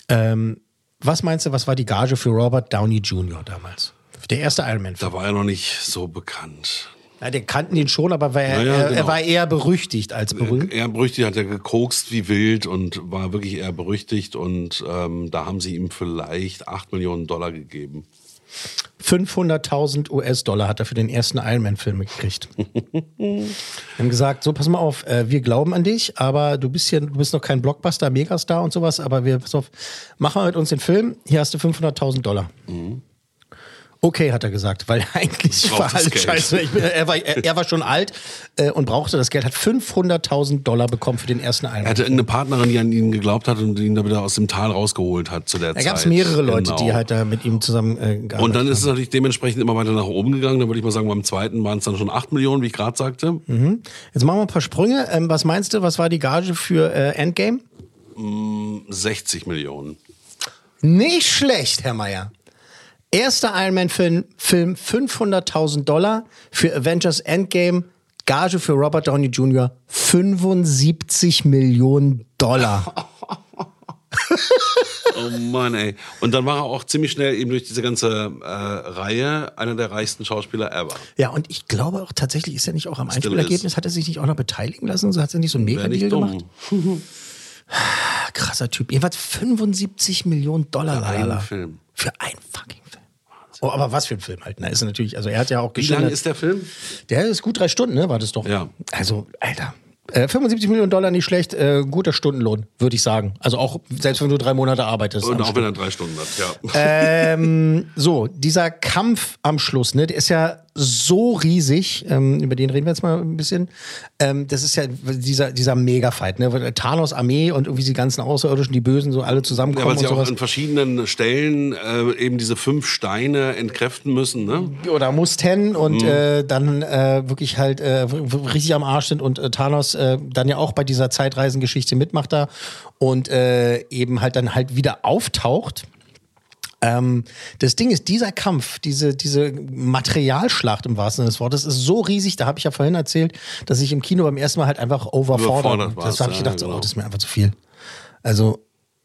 Ähm, was meinst du, was war die Gage für Robert Downey Jr. damals? Der erste Iron Man-Film. Da war er noch nicht so bekannt. Ja, der kannten ihn schon, aber war er, Ja, ja, er, er genau. war eher berüchtigt als berühmt. Er berüchtigt, hat er gekokst wie wild und war wirklich eher berüchtigt und ähm, da haben sie ihm vielleicht 8 Millionen Dollar gegeben. 500.000 US-Dollar hat er für den ersten Iron Man-Film gekriegt. Wir haben gesagt, so pass mal auf, äh, wir glauben an dich, aber du bist hier, du bist noch kein Blockbuster, Megastar und sowas, aber wir, pass auf, mach mal mit uns den Film, hier hast du 500.000 Dollar. Okay, hat er gesagt, weil eigentlich war alles Geld. scheiße. Bin, er, war, er, er war schon alt äh, und brauchte das Geld, hat 500.000 Dollar bekommen für den ersten Iron Er hatte irgendeine Partnerin, die an ihn geglaubt hat und ihn da wieder aus dem Tal rausgeholt hat zu der Da Zeit. gab es mehrere Leute, Genau. die halt da mit ihm zusammen äh, Und dann ist es natürlich dementsprechend immer weiter nach oben gegangen. Da würde ich mal sagen, beim zweiten waren es dann schon 8 Millionen, wie ich gerade sagte. Jetzt machen wir ein paar Sprünge. Ähm, was meinst du, was war die Gage für äh, Endgame? 60 Millionen. Nicht schlecht, Herr Meier. Erster Iron Man-Film, Film 500.000 Dollar für Avengers Endgame. Gage für Robert Downey Jr. 75 Millionen Dollar. Oh Mann, ey. Und dann war er auch ziemlich schnell eben durch diese ganze äh, Reihe einer der reichsten Schauspieler ever. Ja, und ich glaube auch tatsächlich ist er nicht auch am Still Einspielergebnis, hat er sich nicht auch noch beteiligen lassen? So hat er nicht so ein Wäre Mega-Deal gemacht? Krasser Typ. Jedenfalls 75 Millionen Dollar. Für einen. Film. Für einen fucking Oh, aber was für ein Film halt. Ne? Ist natürlich, also er hat ja auch Wie lang ist der Film? Der ist gut drei Stunden, ne? War das doch. Ja. Also, Alter. Äh, 75 Millionen Dollar nicht schlecht, äh, guter Stundenlohn, würde ich sagen. Also auch, selbst wenn du drei Monate arbeitest. Und auch Stück. wenn er drei Stunden hat, ja. ähm, so, dieser Kampf am Schluss, ne, der ist ja so riesig, ähm, über den reden wir jetzt mal ein bisschen. Ähm, das ist ja dieser, dieser Mega-Fight, ne? Thanos Armee und irgendwie die ganzen Außerirdischen, die Bösen, so alle Ja, zusammenkommen weil sie und auch an verschiedenen Stellen äh, eben diese fünf Steine entkräften müssen, ne? oder mussten und Mhm. äh, dann äh, wirklich halt äh, richtig am Arsch sind und äh, Thanos äh, dann ja auch bei dieser Zeitreisengeschichte mitmacht da und eben halt dann halt wieder auftaucht. Ähm, das Ding ist, dieser Kampf, diese, diese Materialschlacht im wahrsten Sinne des Wortes, ist so riesig, da habe ich ja vorhin erzählt, dass ich im Kino beim ersten Mal halt einfach overfordert Überfordert Das habe ich ja, gedacht, so, genau. oh, das ist mir einfach zu viel. Also,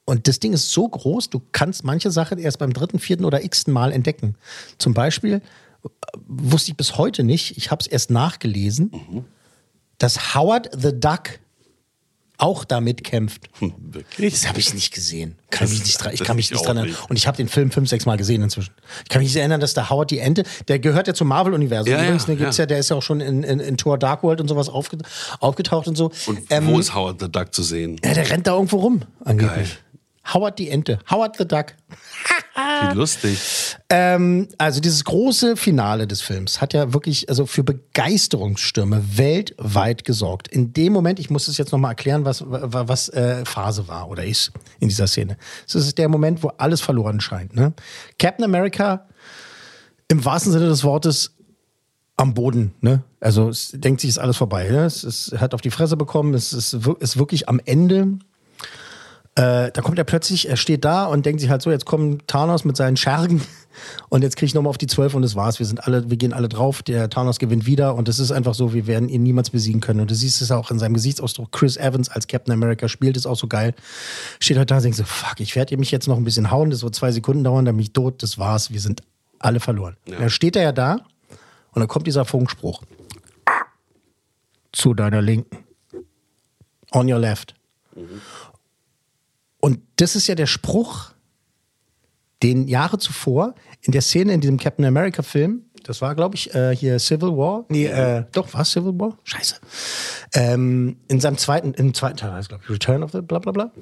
und das Ding ist so groß, du kannst manche Sachen erst beim dritten, vierten oder x-ten Mal entdecken. Zum Beispiel äh, wusste ich bis heute nicht, ich habe es erst nachgelesen, Mhm. dass Howard the Duck auch damit kämpft. Wirklich? Das habe ich nicht gesehen. Kann Das- mich nicht ich kann mich ich nicht dran erinnern. Und ich habe den Film fünf, sechs Mal gesehen inzwischen. Ich kann mich nicht erinnern, dass der Howard die Ente, der gehört ja zum Marvel-Universum. Ja, ja, Übrigens, gibt's ja. ja. der ist ja auch schon in, in, in Thor Dark World und sowas aufge, aufgetaucht und so. Und Ähm, wo ist Howard the Duck zu sehen? ja, der rennt da irgendwo rum, angeblich. Geil. Howard die Ente. Howard the Duck. Wie lustig. Ähm, also dieses große Finale des Films hat ja wirklich also für Begeisterungsstürme weltweit gesorgt. In dem Moment, ich muss es jetzt nochmal erklären, was, wa- was äh, Phase war oder ist in dieser Szene. Es ist der Moment, wo alles verloren scheint. Ne? Captain America im wahrsten Sinne des Wortes am Boden, ne? Also es denkt sich, ist alles vorbei. Ne? Es, er hat auf die Fresse bekommen, es ist, ist wirklich am Ende. Äh, da kommt er plötzlich, er steht da und denkt sich halt so, jetzt kommt Thanos mit seinen Schergen und jetzt kriege ich nochmal auf die 12 und das war's. Wir sind alle, wir gehen alle drauf, der Thanos gewinnt wieder und es ist einfach so, wir werden ihn niemals besiegen können. Und du siehst es auch in seinem Gesichtsausdruck. Chris Evans als Captain America spielt es auch so geil. Steht halt da und denkt so, fuck, ich werde mich jetzt noch ein bisschen hauen, das wird zwei Sekunden dauern, dann bin ich tot, das war's, wir sind alle verloren. Dann steht er ja da und dann kommt dieser Funkspruch. Zu deiner Linken. On your left. Und das ist ja der Spruch, den Jahre zuvor in der Szene in diesem Captain America Film, das war, glaube ich, äh, hier Civil War. Nee, äh, doch, war Civil War? Scheiße. Ähm, in seinem zweiten, im zweiten Teil heißt, glaube ich, Return of the bla bla bla.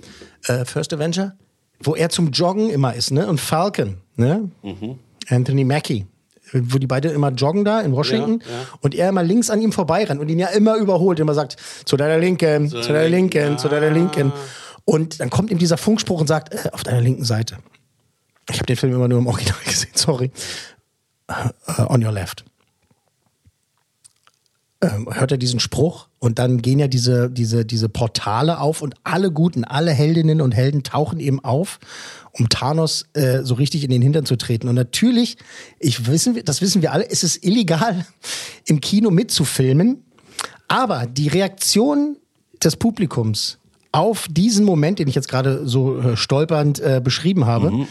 Äh, First Avenger, wo er zum Joggen immer ist, ne? Und Falcon, ne? Anthony Mackie. Wo die beide immer joggen da in Washington Ja, ja. und er immer links an ihm vorbeirennt und ihn ja immer überholt, immer sagt, zu deiner Linken, zu deiner Linken, zu deiner Linken. Und dann kommt ihm dieser Funkspruch und sagt, äh, auf deiner linken Seite. Ich habe den Film immer nur im Original gesehen, sorry. Äh, on your left. Ähm, hört er diesen Spruch und dann gehen ja diese, diese, diese Portale auf und alle Guten, alle Heldinnen und Helden tauchen eben auf, um Thanos äh, so richtig in den Hintern zu treten. Und natürlich, ich wissen, das wissen wir alle, ist es illegal, im Kino mitzufilmen. Aber die Reaktion des Publikums auf diesen Moment, den ich jetzt gerade so äh, stolpernd äh, beschrieben habe,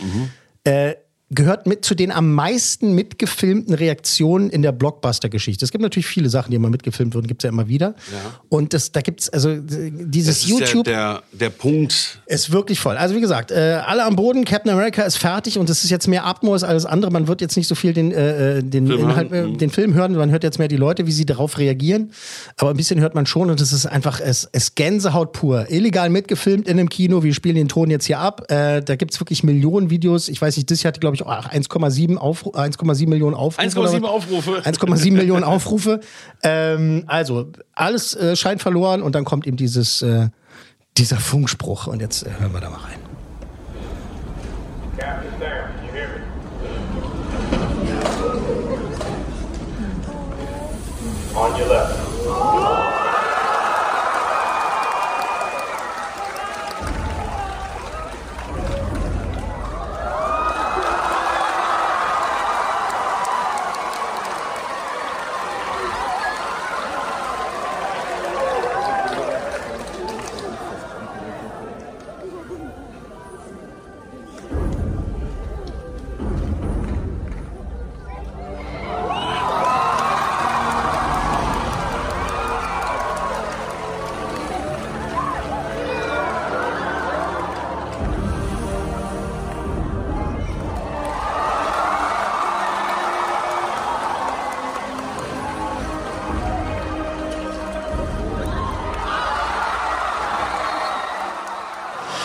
äh, gehört mit zu den am meisten mitgefilmten Reaktionen in der Blockbuster-Geschichte. Es gibt natürlich viele Sachen, die immer mitgefilmt wurden, gibt es ja immer wieder. Und das, da gibt es also dieses Das ist YouTube der, der, der Punkt. ist wirklich voll. Also wie gesagt, äh, alle am Boden, Captain America ist fertig und es ist jetzt mehr Atmo als alles andere. Man wird jetzt nicht so viel den, äh, äh, den, Film Inhalt, hören. äh, den Film hören, man hört jetzt mehr die Leute, wie sie darauf reagieren. Aber ein bisschen hört man schon und es ist einfach, es es ist Gänsehaut pur. Illegal mitgefilmt in einem Kino, wir spielen den Ton jetzt hier ab. Äh, da gibt es wirklich Millionen Videos. Ich weiß nicht, das hier hatte, glaube ich, auch 1,7 Aufru- 1,7 Millionen Aufrufe. 1,7 oder was? Aufrufe. 1,7 Millionen Aufrufe. Ähm, also, alles äh, scheint verloren und dann kommt eben dieses, äh, dieser Funkspruch. Und jetzt äh, hören wir da mal rein. Captain can you hear me? On your left.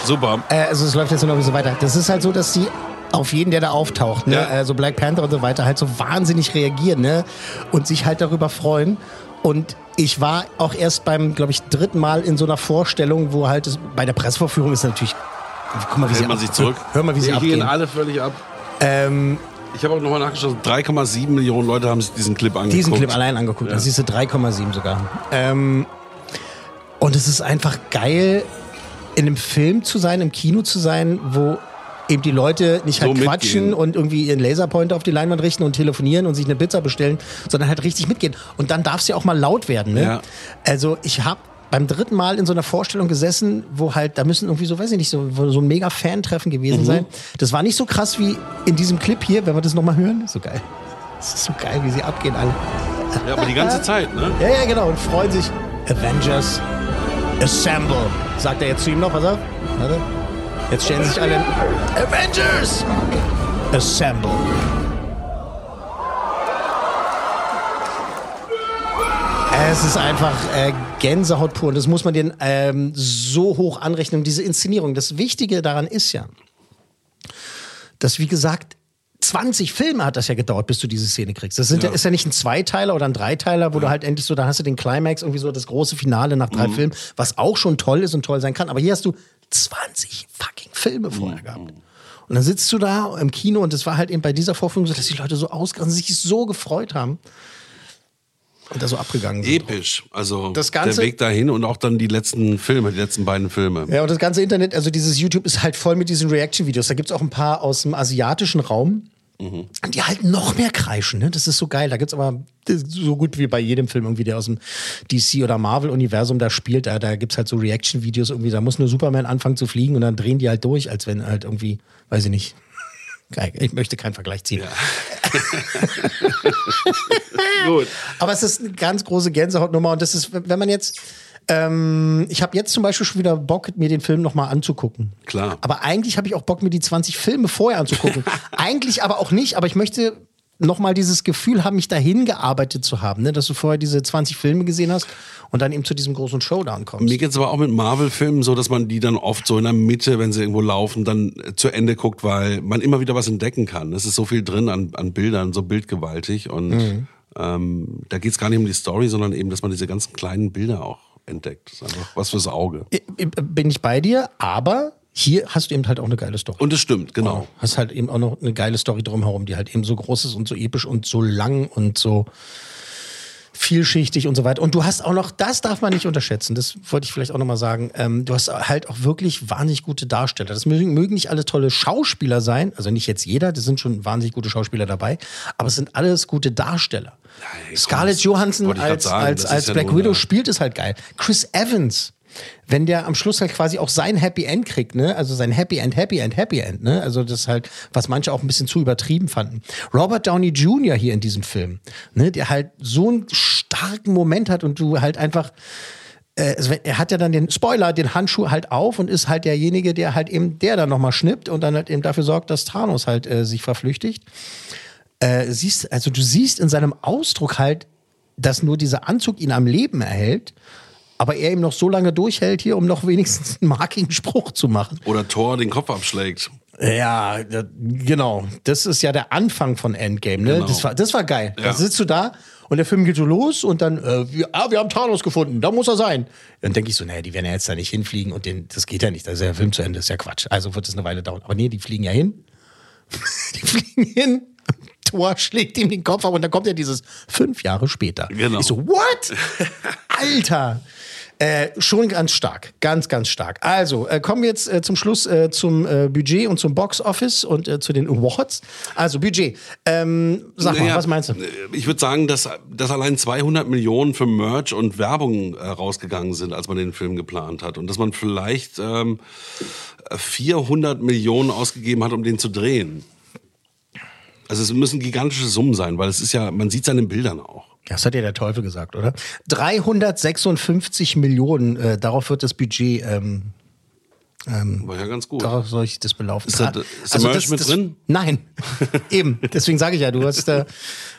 Super. Äh, also es läuft jetzt nur noch bisschen weiter. Das ist halt so, dass sie auf jeden, der da auftaucht, ne? Ja. also Black Panther und so weiter, halt so wahnsinnig reagieren ne? und sich halt darüber freuen. Und ich war auch erst beim, glaube ich, dritten Mal in so einer Vorstellung, wo halt es, bei der Pressevorführung ist natürlich, guck mal, wie sie man ab- sich zurück. Hör mal, wie sie Die abgehen. gehen alle völlig ab. Ähm, Ich habe auch nochmal nachgeschaut, 3,7 Millionen Leute haben sich diesen Clip angeguckt. diesen Clip allein angeguckt. Ja. Da siehst du 3,7 sogar. Ähm, und es ist einfach geil, in einem Film zu sein, im Kino zu sein, wo eben die Leute nicht halt So quatschen mitgehen. und irgendwie ihren Laserpointer auf die Leinwand richten und telefonieren und sich eine Pizza bestellen, sondern halt richtig mitgehen. Und dann darf es ja auch mal laut werden. Ne? Ja. Also ich habe beim dritten Mal in so einer Vorstellung gesessen, wo halt, da müssen irgendwie so, weiß ich nicht, so, so ein mega Fan-Treffen gewesen Mhm. sein. Das war nicht so krass wie in diesem Clip hier, wenn wir das nochmal hören. So geil. Das ist so geil, wie sie abgehen alle. Ja, aber die ganze Zeit, ne? Ja, ja, genau. Und freuen sich. Avengers Assemble. Sagt er jetzt zu ihm noch, pass auf. Warte. Jetzt stellen sich alle. Avengers Assemble. Es ist einfach äh, Gänsehaut pur und das muss man den ähm, so hoch anrechnen. Diese Inszenierung, das Wichtige daran ist ja, dass wie gesagt 20 Filme hat das ja gedauert, bis du diese Szene kriegst. Das sind ja. ist ja nicht ein Zweiteiler oder ein Dreiteiler, wo du halt endlich so, da hast du den Climax, irgendwie so das große Finale nach drei Filmen, was auch schon toll ist und toll sein kann. Aber hier hast du 20 fucking Filme vorher gehabt. Und dann sitzt du da im Kino und es war halt eben bei dieser Vorführung so, dass die Leute so ausgerastet sich so gefreut haben. Und da so abgegangen sind. Episch. Also Das Ganze- der Weg dahin und auch dann die letzten Filme, die letzten beiden Filme. Ja, und das ganze Internet, also dieses YouTube ist halt voll mit diesen Reaction-Videos. Da gibt es auch ein paar aus dem asiatischen Raum. Die halt noch mehr kreischen, ne? Das ist so geil. Da gibt's aber das ist so gut wie bei jedem Film irgendwie, der aus dem DC oder Marvel-Universum da spielt. Da, da gibt's halt so Reaction-Videos irgendwie. Da muss nur Superman anfangen zu fliegen und dann drehen die halt durch, als wenn halt irgendwie, weiß ich nicht. Ich möchte keinen Vergleich ziehen. Gut. Aber es ist eine ganz große Gänsehautnummer und das ist, wenn man jetzt, ähm, ich habe jetzt zum Beispiel schon wieder Bock, mir den Film nochmal anzugucken. Klar. Aber eigentlich habe ich auch Bock, mir die 20 Filme vorher anzugucken. eigentlich aber auch nicht, aber ich möchte nochmal dieses Gefühl haben, mich dahin gearbeitet zu haben, ne? dass du vorher diese 20 Filme gesehen hast und dann eben zu diesem großen Showdown kommst. Mir geht's aber auch mit Marvel-Filmen so, dass man die dann oft so in der Mitte, wenn sie irgendwo laufen, dann äh, zu Ende guckt, weil man immer wieder was entdecken kann. Es ist so viel drin an, an Bildern, so bildgewaltig. Und Mhm. ähm, da geht's gar nicht um die Story, sondern eben, dass man diese ganzen kleinen Bilder auch entdeckt. Das ist einfach was fürs Auge. Bin ich bei dir, aber hier hast du eben halt auch eine geile Story. Und es stimmt, genau. Hast halt eben auch noch eine geile Story drumherum, die halt eben so groß ist und so episch und so lang und so vielschichtig und so weiter. Und du hast auch noch, das darf man nicht unterschätzen, das wollte ich vielleicht auch nochmal sagen, ähm, du hast halt auch wirklich wahnsinnig gute Darsteller. Das mögen, mögen nicht alle tolle Schauspieler sein, also nicht jetzt jeder, das sind schon wahnsinnig gute Schauspieler dabei, aber es sind alles gute Darsteller. ey, Scarlett Johansson als, sagen, als, als ja Black nun, Widow ja. spielt, ist halt geil. Chris Evans, wenn der am Schluss halt quasi auch sein Happy End kriegt, ne? Also sein Happy End, Happy End, Happy End, ne? Also das halt, was manche auch ein bisschen zu übertrieben fanden. Robert Downey Jr. hier in diesem Film, ne? Der halt so einen starken Moment hat und du halt einfach äh, also er hat ja dann den Spoiler, den Handschuh halt auf und ist halt derjenige, der halt eben der dann nochmal schnippt und dann halt eben dafür sorgt, dass Thanos halt äh, sich verflüchtigt. Äh, siehst, also du siehst in seinem Ausdruck halt, dass nur dieser Anzug ihn am Leben erhält, aber er ihm noch so lange durchhält hier, um noch wenigstens einen markigen Spruch zu machen. Oder Thor den Kopf abschlägt. Ja, genau. Das ist ja der Anfang von Endgame, ne? Genau. Das, war, das war geil. Ja. Da sitzt du da und der Film geht so los und dann, äh, wir, ah, wir haben Thanos gefunden, da muss er sein. Dann denke ich so, naja, die werden ja jetzt da nicht hinfliegen und den, das geht ja nicht, da ist ja der Film zu Ende, ist ja Quatsch. Also wird es eine Weile dauern. Aber nee, die fliegen ja hin. die fliegen hin. Thor schlägt ihm den Kopf ab und dann kommt ja dieses fünf Jahre später. Genau. Ich so, what? Alter! Äh, schon ganz stark, ganz, ganz stark. Also, äh, kommen wir jetzt äh, zum Schluss äh, zum äh, Budget und zum Box Office und äh, zu den Awards. Also, Budget. Ähm, sag mal, Naja, was meinst du? Ich würde sagen, dass, dass allein 200 Millionen für Merch und Werbung rausgegangen sind, als man den Film geplant hat. Und dass man vielleicht ähm, 400 Millionen ausgegeben hat, um den zu drehen. Also es müssen gigantische Summen sein, weil es ist ja, man sieht es an den Bildern auch. Das hat ja der Teufel gesagt, oder? 356 Millionen, äh, darauf wird das Budget, ähm, War ja ganz gut. darauf soll ich das belaufen. Ist da- ist da Merch mit drin? Nein, eben. Deswegen sage ich ja, du hast, äh,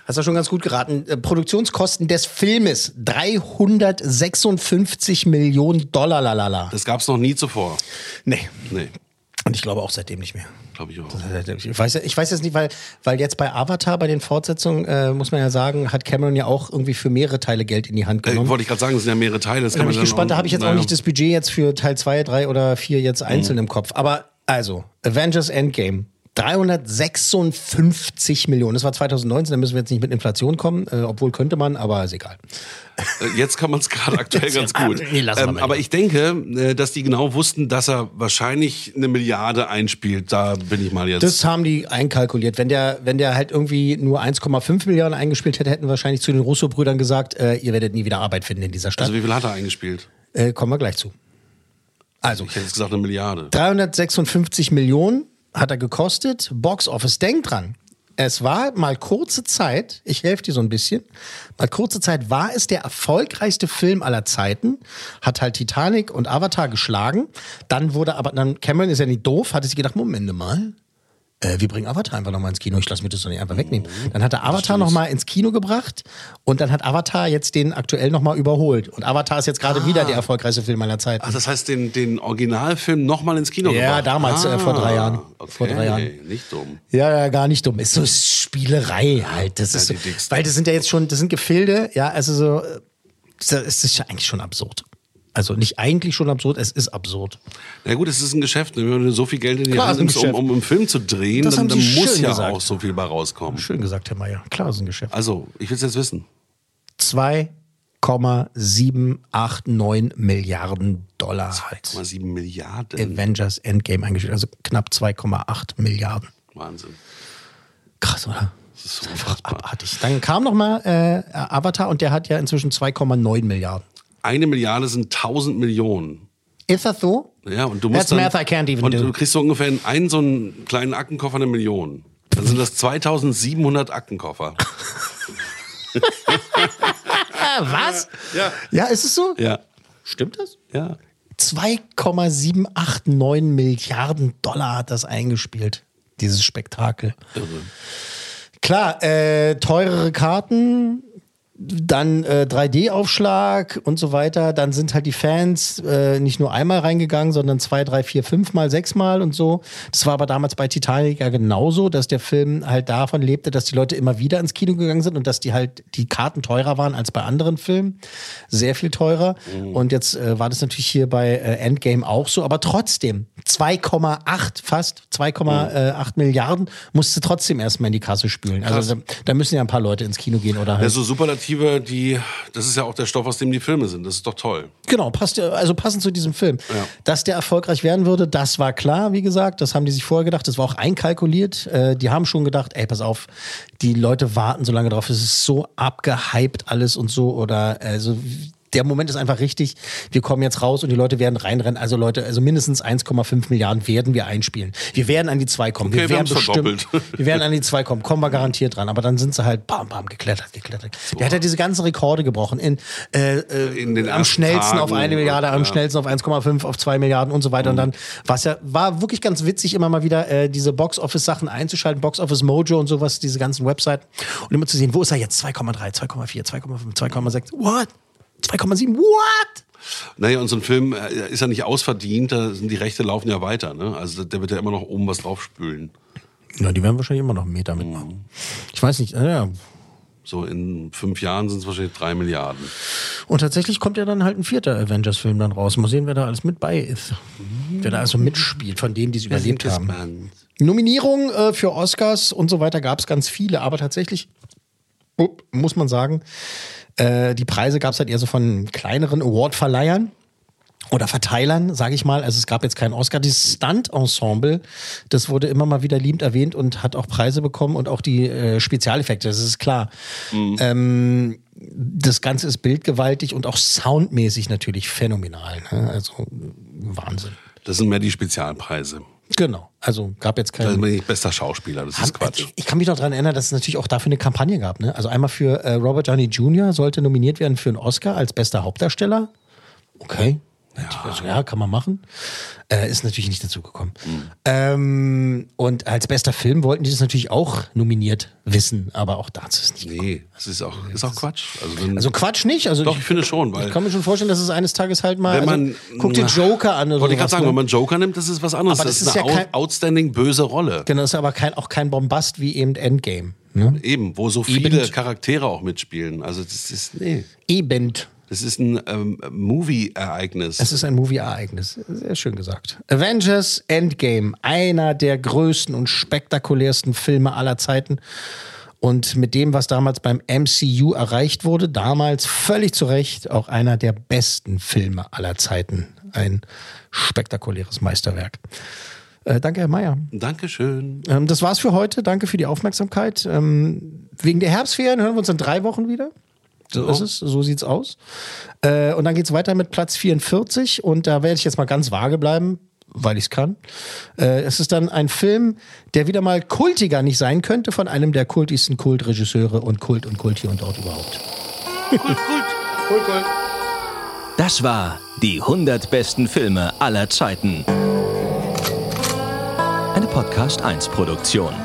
hast ja schon ganz gut geraten. Äh, Produktionskosten des Filmes 356 Millionen Dollar, lalala. Das gab es noch nie zuvor. Nee. Nee, Und ich glaube auch seitdem nicht mehr. Glaube ich auch. Ich weiß, ich weiß jetzt nicht, weil, weil jetzt bei Avatar, bei den Fortsetzungen, äh, muss man ja sagen, hat Cameron ja auch irgendwie für mehrere Teile Geld in die Hand Äh, genommen. wollte ich gerade sagen, es sind ja mehrere Teile. Das Da bin ich gespannt, da auch- habe ich jetzt auch naja. nicht das Budget jetzt für Teil 2, 3 oder 4 jetzt einzeln im Kopf. Aber also, Avengers Endgame. 356 Millionen. Das war 2019, da müssen wir jetzt nicht mit Inflation kommen, äh, obwohl könnte man, aber ist egal. Äh, Jetzt kann man es gerade aktuell ganz gut. Nee, Ähm, aber ich denke, äh, dass die genau wussten, dass er wahrscheinlich eine Milliarde einspielt. Da bin ich mal jetzt. Das haben die einkalkuliert. Wenn der, wenn der halt irgendwie nur 1,5 Milliarden eingespielt hätte, hätten wahrscheinlich zu den Russo-Brüdern gesagt, äh, ihr werdet nie wieder Arbeit finden in dieser Stadt. also wie viel hat er eingespielt? äh, kommen wir gleich zu. Also, Ich hätte jetzt gesagt eine Milliarde. 356 Millionen hat er gekostet. Box Office, denk dran. Es war mal kurze Zeit, ich helfe dir so ein bisschen, mal kurze Zeit war es der erfolgreichste Film aller Zeiten, hat halt Titanic und Avatar geschlagen. Dann wurde aber, dann Cameron ist ja nicht doof, hatte sich gedacht, Moment mal, äh, wir bringen Avatar einfach nochmal ins Kino. Ich lasse mir das doch nicht einfach wegnehmen. Dann hat er Avatar nochmal ins Kino gebracht und dann hat Avatar jetzt den aktuell nochmal überholt. Und Avatar ist jetzt gerade wieder der erfolgreichste Film aller Zeiten. Ach, das heißt, den, den Originalfilm nochmal ins Kino Ja, gebracht? damals, äh, vor drei Jahren. Okay, Vor drei Jahren. Nicht dumm. Ja, ja, gar nicht dumm. Ist so Spielerei halt. Das Ja, ist so, weil das sind ja jetzt schon, das sind Gefilde, ja, also so, äh, das ist ja eigentlich schon absurd. Also nicht eigentlich schon absurd, es ist absurd. Na gut, es ist ein Geschäft. ne? Wenn du so viel Geld in die Hand ist nimmst, um, um einen Film zu drehen, Das dann, dann muss ja gesagt. auch so viel bei rauskommen. Schön gesagt, Herr Mayer. Klar, ist ein Geschäft. Also, ich will es jetzt wissen. 2,789 Milliarden Dollar hat 2,7 Milliarden. Avengers Endgame eingestellt. Also knapp 2,8 Milliarden. Wahnsinn. Krass, oder? Das ist so unfassbar. Abartig. Dann kam noch mal äh, Avatar und der hat ja inzwischen 2,9 Milliarden. Eine Milliarde sind 1000 Millionen. Ist das so? Ja, und du musst That's dann, math I can't even und do. du kriegst so ungefähr in einen so einen kleinen Aktenkoffer eine Million. Dann sind das 2700 Aktenkoffer. Was? Ja. Ja, ist es so? Ja. Stimmt das? Ja. 2,789 Milliarden Dollar hat das eingespielt, dieses Spektakel. Klar, äh, teurere Karten, dann äh, 3D-Aufschlag und so weiter. Dann sind halt die Fans äh, nicht nur einmal reingegangen, sondern zwei, drei, vier, fünfmal, sechsmal und so. Das war aber damals bei Titanic ja genauso, dass der Film halt davon lebte, dass die Leute immer wieder ins Kino gegangen sind und dass die halt die Karten teurer waren als bei anderen Filmen. Sehr viel teurer. Und jetzt äh, war das natürlich hier bei äh, Endgame auch so, aber trotzdem 2,8 fast 2,8 Milliarden musste trotzdem erstmal in die Kasse spülen. Also da, da müssen ja ein paar Leute ins Kino gehen oder Ja, halt. so Superlative, die, das ist ja auch der Stoff, aus dem die Filme sind. Das ist doch toll. Genau, passt also passend zu diesem Film. Ja. Dass der erfolgreich werden würde, das war klar, wie gesagt. Das haben die sich vorher gedacht. Das war auch einkalkuliert. Äh, die haben schon gedacht, ey, pass auf, die Leute warten so lange drauf. Es ist so abgehypt alles und so. Oder also der Moment ist einfach richtig. Wir kommen jetzt raus und die Leute werden reinrennen. Also Leute, also mindestens 1,5 Milliarden werden wir einspielen. Wir werden an die 2 kommen. Okay, wir werden bestimmt, wir werden an die 2 kommen. Kommen wir garantiert dran. Aber dann sind sie halt bam, bam, geklettert, geklettert. Der hat ja diese ganzen Rekorde gebrochen. In, äh, äh, In den am schnellsten auf Tagen, eine Milliarde, am ja. schnellsten auf 1,5, auf 2 Milliarden und so weiter. Und dann war ja, war wirklich ganz witzig, immer mal wieder äh, diese Box-Office-Sachen einzuschalten, Box-Office Mojo und sowas, diese ganzen Webseiten. Und immer zu sehen, wo ist er jetzt? 2,3, 2,4, 2,5, 2,6. What? 2,7? What? Naja, und so ein Film äh, ist ja nicht ausverdient, da sind die Rechte laufen ja weiter. Ne? Also der wird ja immer noch oben was draufspülen. Na, die werden wahrscheinlich immer noch einen Meter mitmachen. Ich weiß nicht, äh, ja. So in fünf Jahren sind es wahrscheinlich drei Milliarden. Und tatsächlich kommt ja dann halt ein vierter Avengers-Film dann raus. Mal sehen, wer da alles mit bei ist. Wer da also mitspielt, von denen, die es überlebt haben. Nominierungen äh, für Oscars und so weiter gab es ganz viele, aber tatsächlich muss man sagen, äh, die Preise gab es halt eher so von kleineren Award-Verleihern oder Verteilern, sage ich mal. Also es gab jetzt keinen Oscar. Dieses Stunt-Ensemble, das wurde immer mal wieder liebend erwähnt und hat auch Preise bekommen und auch die äh, Spezialeffekte, das ist klar. Ähm, das Ganze ist bildgewaltig und auch soundmäßig natürlich phänomenal. Ne? Also Wahnsinn. Das sind mehr die Spezialpreise. Genau. Also gab jetzt Da keinen. bin ich bester Schauspieler, das ist Quatsch. Ich, ich kann mich noch daran erinnern, dass es natürlich auch dafür eine Kampagne gab. Ne? Also einmal für äh, Robert Downey Jr. sollte nominiert werden für einen Oscar als bester Hauptdarsteller. Okay. Ja, also, ja kann man machen. Äh, ist natürlich nicht dazu gekommen. Hm. Ähm, und als bester Film wollten die das natürlich auch nominiert wissen, aber auch dazu ist nicht gekommen. Nee, das ist auch, ist auch Quatsch. Also, wenn, Also Quatsch nicht. Also doch, ich finde schon, weil ich kann mir schon vorstellen, dass es eines Tages halt mal. wenn man also, guck dir Joker an oder Wollte ich gerade sagen, ne? wenn man Joker nimmt, das ist was anderes. Aber das, das ist eine ja kein- outstanding böse Rolle. Genau, das ist aber kein, auch kein Bombast wie eben Endgame. Ne? Eben, wo so viele Eben. Charaktere auch mitspielen. Also das ist, nee, Eben. Das ist ein ähm, Movie-Ereignis. Es ist ein Movie-Ereignis. Sehr schön gesagt. Avengers Endgame, einer der größten und spektakulärsten Filme aller Zeiten. Und mit dem, was damals beim MCU erreicht wurde, damals völlig zu Recht auch einer der besten Filme aller Zeiten. Ein spektakuläres Meisterwerk. Äh, danke, Herr Mayer. Dankeschön. Ähm, das war's für heute. Danke für die Aufmerksamkeit. Ähm, wegen der Herbstferien hören wir uns in drei Wochen wieder. So ist es, so sieht's aus. Äh, und dann geht's weiter mit Platz 44 und da werde ich jetzt mal ganz vage bleiben, weil ich es kann. Äh, es ist dann ein Film, der wieder mal kultiger nicht sein könnte von einem der kultigsten Kultregisseure und Kult und Kult hier und dort überhaupt. Das war die 100 besten Filme aller Zeiten. Eine Podcast 1 Produktion.